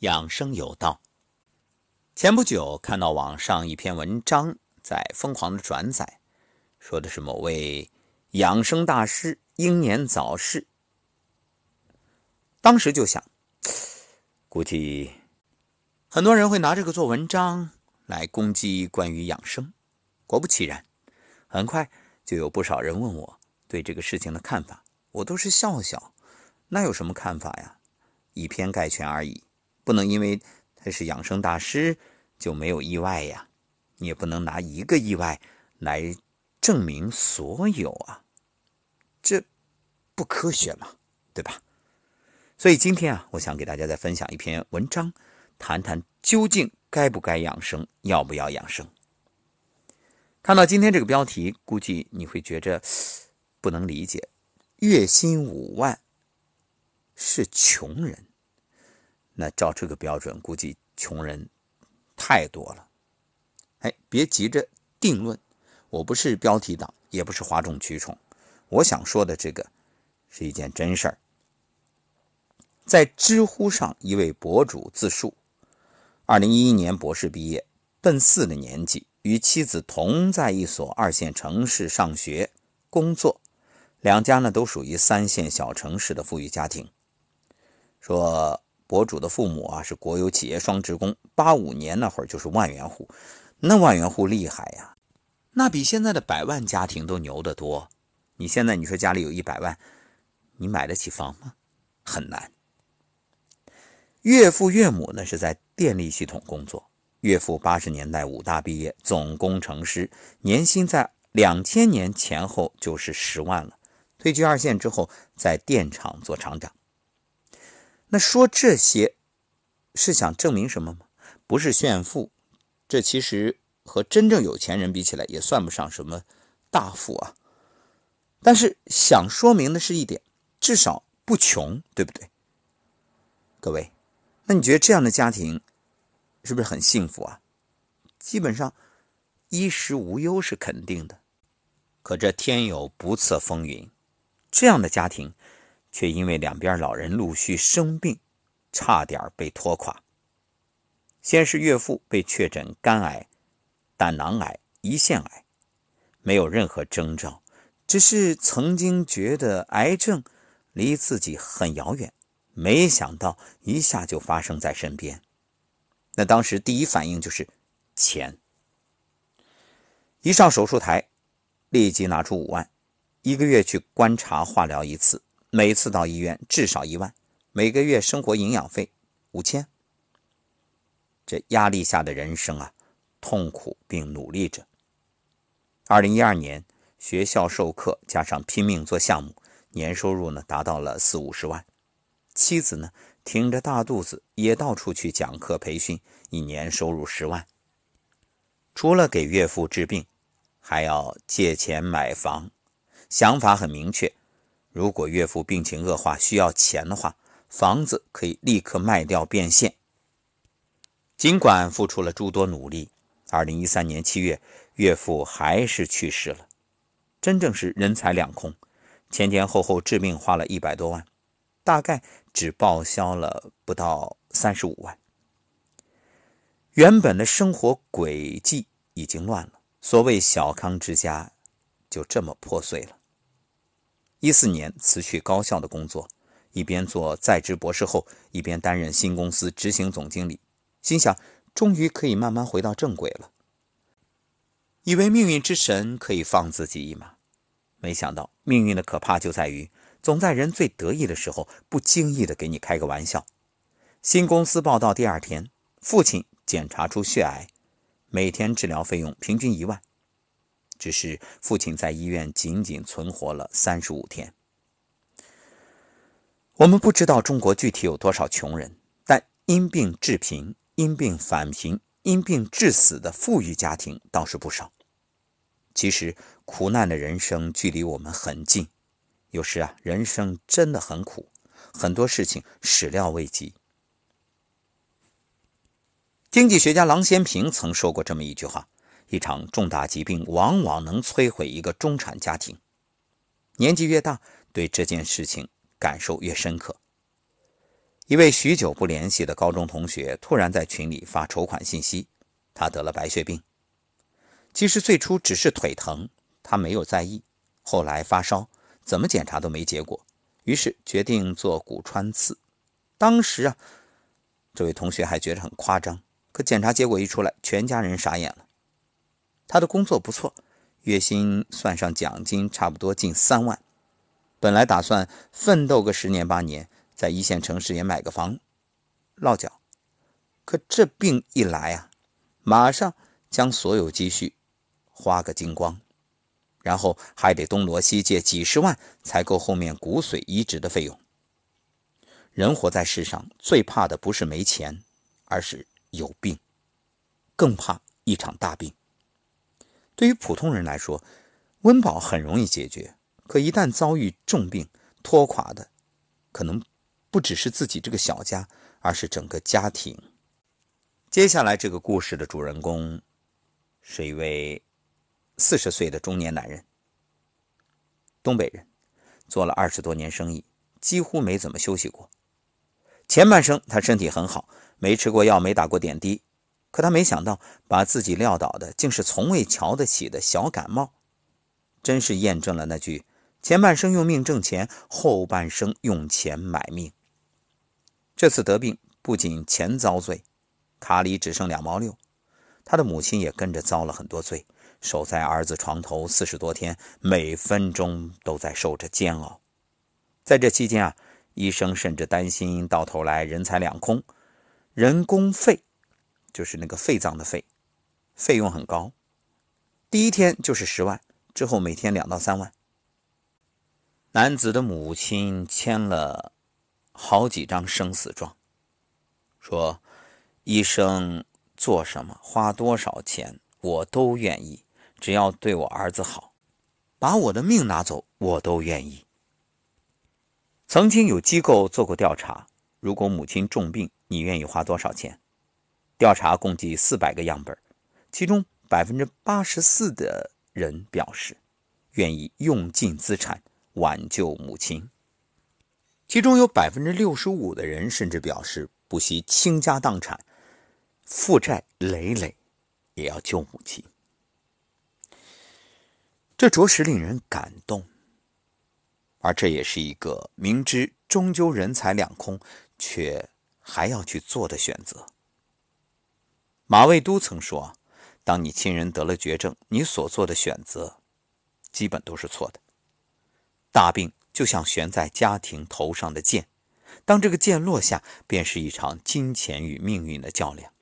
养生有道。前不久看到网上一篇文章在疯狂的转载，说的是某位养生大师英年早逝。当时就想，估计很多人会拿这个做文章来攻击关于养生。果不其然，很快就有不少人问我对这个事情的看法，我都是笑笑。那有什么看法呀？以偏概全而已，不能因为他是养生大师就没有意外呀。你也不能拿一个意外来证明所有啊，这不科学嘛，对吧？所以今天啊，我想给大家再分享一篇文章，谈谈究竟该不该养生，要不要养生。看到今天这个标题，估计你会觉着不能理解，月薪五万。是穷人，那照这个标准，估计穷人太多了。哎，别急着定论，我不是标题党，也不是哗众取宠。我想说的这个是一件真事儿。在知乎上，一位博主自述：，二零一一年博士毕业，奔四的年纪，与妻子同在一所二线城市上学、工作，两家呢都属于三线小城市的富裕家庭。说博主的父母啊是国有企业双职工，八五年那会儿就是万元户，那万元户厉害呀，那比现在的百万家庭都牛得多。你现在你说家里有一百万，你买得起房吗？很难。岳父岳母呢是在电力系统工作，岳父八十年代武大毕业，总工程师，年薪在两千年前后就是十万了。退居二线之后，在电厂做厂长。那说这些是想证明什么吗？不是炫富，这其实和真正有钱人比起来也算不上什么大富啊。但是想说明的是一点，至少不穷，对不对？各位，那你觉得这样的家庭是不是很幸福啊？基本上衣食无忧是肯定的。可这天有不测风云，这样的家庭。却因为两边老人陆续生病，差点被拖垮。先是岳父被确诊肝癌、胆囊癌、胰腺癌，没有任何征兆，只是曾经觉得癌症离自己很遥远，没想到一下就发生在身边。那当时第一反应就是钱。一上手术台，立即拿出五万，一个月去观察化疗一次。每次到医院至少一万，每个月生活营养费五千。这压力下的人生啊，痛苦并努力着。二零一二年学校授课加上拼命做项目，年收入呢达到了四五十万。妻子呢挺着大肚子也到处去讲课培训，一年收入十万。除了给岳父治病，还要借钱买房，想法很明确。如果岳父病情恶化需要钱的话，房子可以立刻卖掉变现。尽管付出了诸多努力，二零一三年七月，岳父还是去世了。真正是人财两空，前前后后治病花了一百多万，大概只报销了不到三十五万。原本的生活轨迹已经乱了，所谓小康之家就这么破碎了。一四年辞去高校的工作，一边做在职博士后，一边担任新公司执行总经理，心想终于可以慢慢回到正轨了。以为命运之神可以放自己一马，没想到命运的可怕就在于，总在人最得意的时候，不经意的给你开个玩笑。新公司报道第二天，父亲检查出血癌，每天治疗费用平均一万。只是父亲在医院仅仅存活了三十五天。我们不知道中国具体有多少穷人，但因病致贫、因病返贫、因病致死的富裕家庭倒是不少。其实苦难的人生距离我们很近，有时啊，人生真的很苦，很多事情始料未及。经济学家郎咸平曾说过这么一句话。一场重大疾病往往能摧毁一个中产家庭。年纪越大，对这件事情感受越深刻。一位许久不联系的高中同学突然在群里发筹款信息，他得了白血病。其实最初只是腿疼，他没有在意。后来发烧，怎么检查都没结果，于是决定做骨穿刺。当时啊，这位同学还觉得很夸张，可检查结果一出来，全家人傻眼了。他的工作不错，月薪算上奖金，差不多近三万。本来打算奋斗个十年八年。在一线城市也买个房，落脚，可这病一来啊，马上将所有积蓄花个精光，然后还得东挪西借几十万才够后面骨髓移植的费用。人活在世上，最怕的不是没钱，而是有病，更怕一场大病。对于普通人来说，温饱很容易解决，可一旦遭遇重病，拖垮的可能。不只是自己这个小家，而是整个家庭。接下来这个故事的主人公是一位四十岁的中年男人，东北人，做了二十多年生意，几乎没怎么休息过。前半生他身体很好，没吃过药，没打过点滴，可他没想到把自己撂倒的，竟是从未瞧得起的小感冒，真是验证了那句：前半生用命挣钱，后半生用钱买命。这次得病不仅钱遭罪，卡里只剩两毛六，他的母亲也跟着遭了很多罪，守在儿子床头四十多天，每分钟都在受着煎熬。在这期间啊，医生甚至担心到头来人财两空，人工费就是那个肺脏的肺，费用很高，第一天就是十万，之后每天两到三万。男子的母亲签了。好几张生死状，说医生做什么花多少钱我都愿意，只要对我儿子好，把我的命拿走我都愿意。曾经有机构做过调查，如果母亲重病，你愿意花多少钱？调查共计四百个样本，其中百分之八十四的人表示愿意用尽资产挽救母亲。其中有百分之六十五的人甚至表示不惜倾家荡产、负债累累，也要救母亲。这着实令人感动，而这也是一个明知终究人财两空，却还要去做的选择。马未都曾说：“当你亲人得了绝症，你所做的选择，基本都是错的。大病。”就像悬在家庭头上的剑，当这个剑落下，便是一场金钱与命运的较量。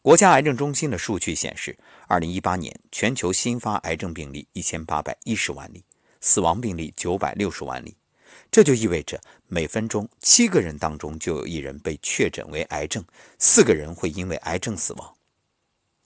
国家癌症中心的数据显示，二零一八年全球新发癌症病例一千八百一十万例，死亡病例九百六十万例。这就意味着每分钟七个人当中就有一人被确诊为癌症，四个人会因为癌症死亡。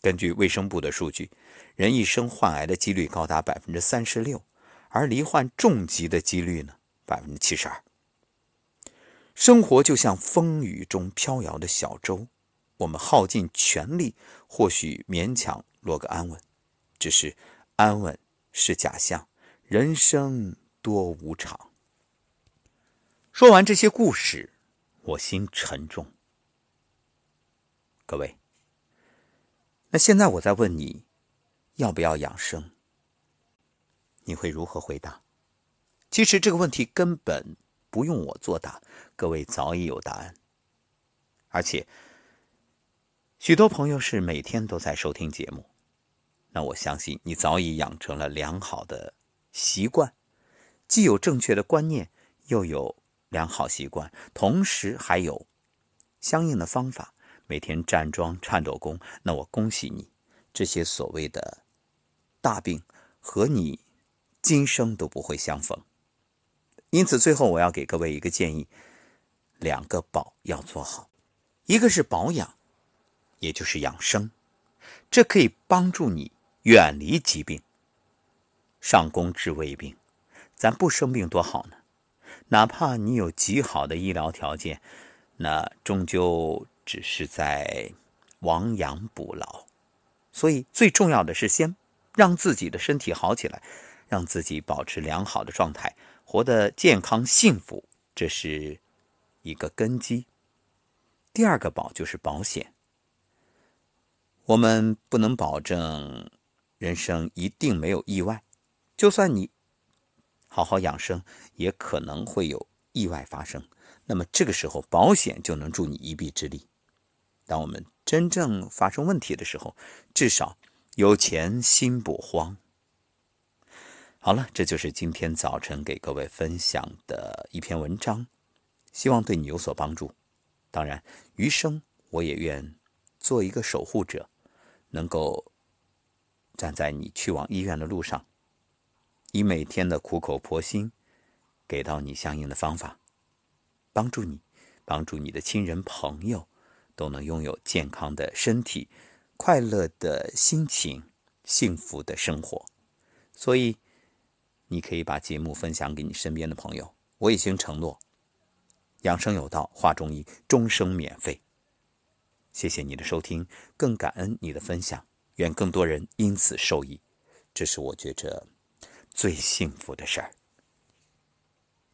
根据卫生部的数据，人一生患癌的几率高达百分之三十六。而罹患重疾的几率呢？百分之七十二。生活就像风雨中飘摇的小舟，我们耗尽全力，或许勉强落个安稳，只是安稳是假象，人生多无常。说完这些故事，我心沉重。各位，那现在我在问你，要不要养生？你会如何回答？其实这个问题根本不用我作答，各位早已有答案。而且，许多朋友是每天都在收听节目，那我相信你早已养成了良好的习惯，既有正确的观念，又有良好习惯，同时还有相应的方法，每天站桩、颤抖功。那我恭喜你，这些所谓的大病和你。今生都不会相逢，因此最后我要给各位一个建议：两个保要做好，一个是保养，也就是养生，这可以帮助你远离疾病，上工治未病。咱不生病多好呢，哪怕你有极好的医疗条件，那终究只是在亡羊补牢。所以最重要的是先让自己的身体好起来。让自己保持良好的状态，活得健康幸福，这是一个根基。第二个保就是保险。我们不能保证人生一定没有意外，就算你好好养生，也可能会有意外发生。那么这个时候，保险就能助你一臂之力。当我们真正发生问题的时候，至少有钱心不慌。好了，这就是今天早晨给各位分享的一篇文章，希望对你有所帮助。当然，余生我也愿做一个守护者。能够站在你去往医院的路上，以每天的苦口婆心给到你相应的方法，帮助你，帮助你的亲人朋友都能拥有健康的身体、快乐的心情、幸福的生活。所以，你可以把节目分享给你身边的朋友。我已经承诺，养生有道，话中医，终生免费。谢谢你的收听，更感恩你的分享，愿更多人因此受益，这是我觉着最幸福的事儿。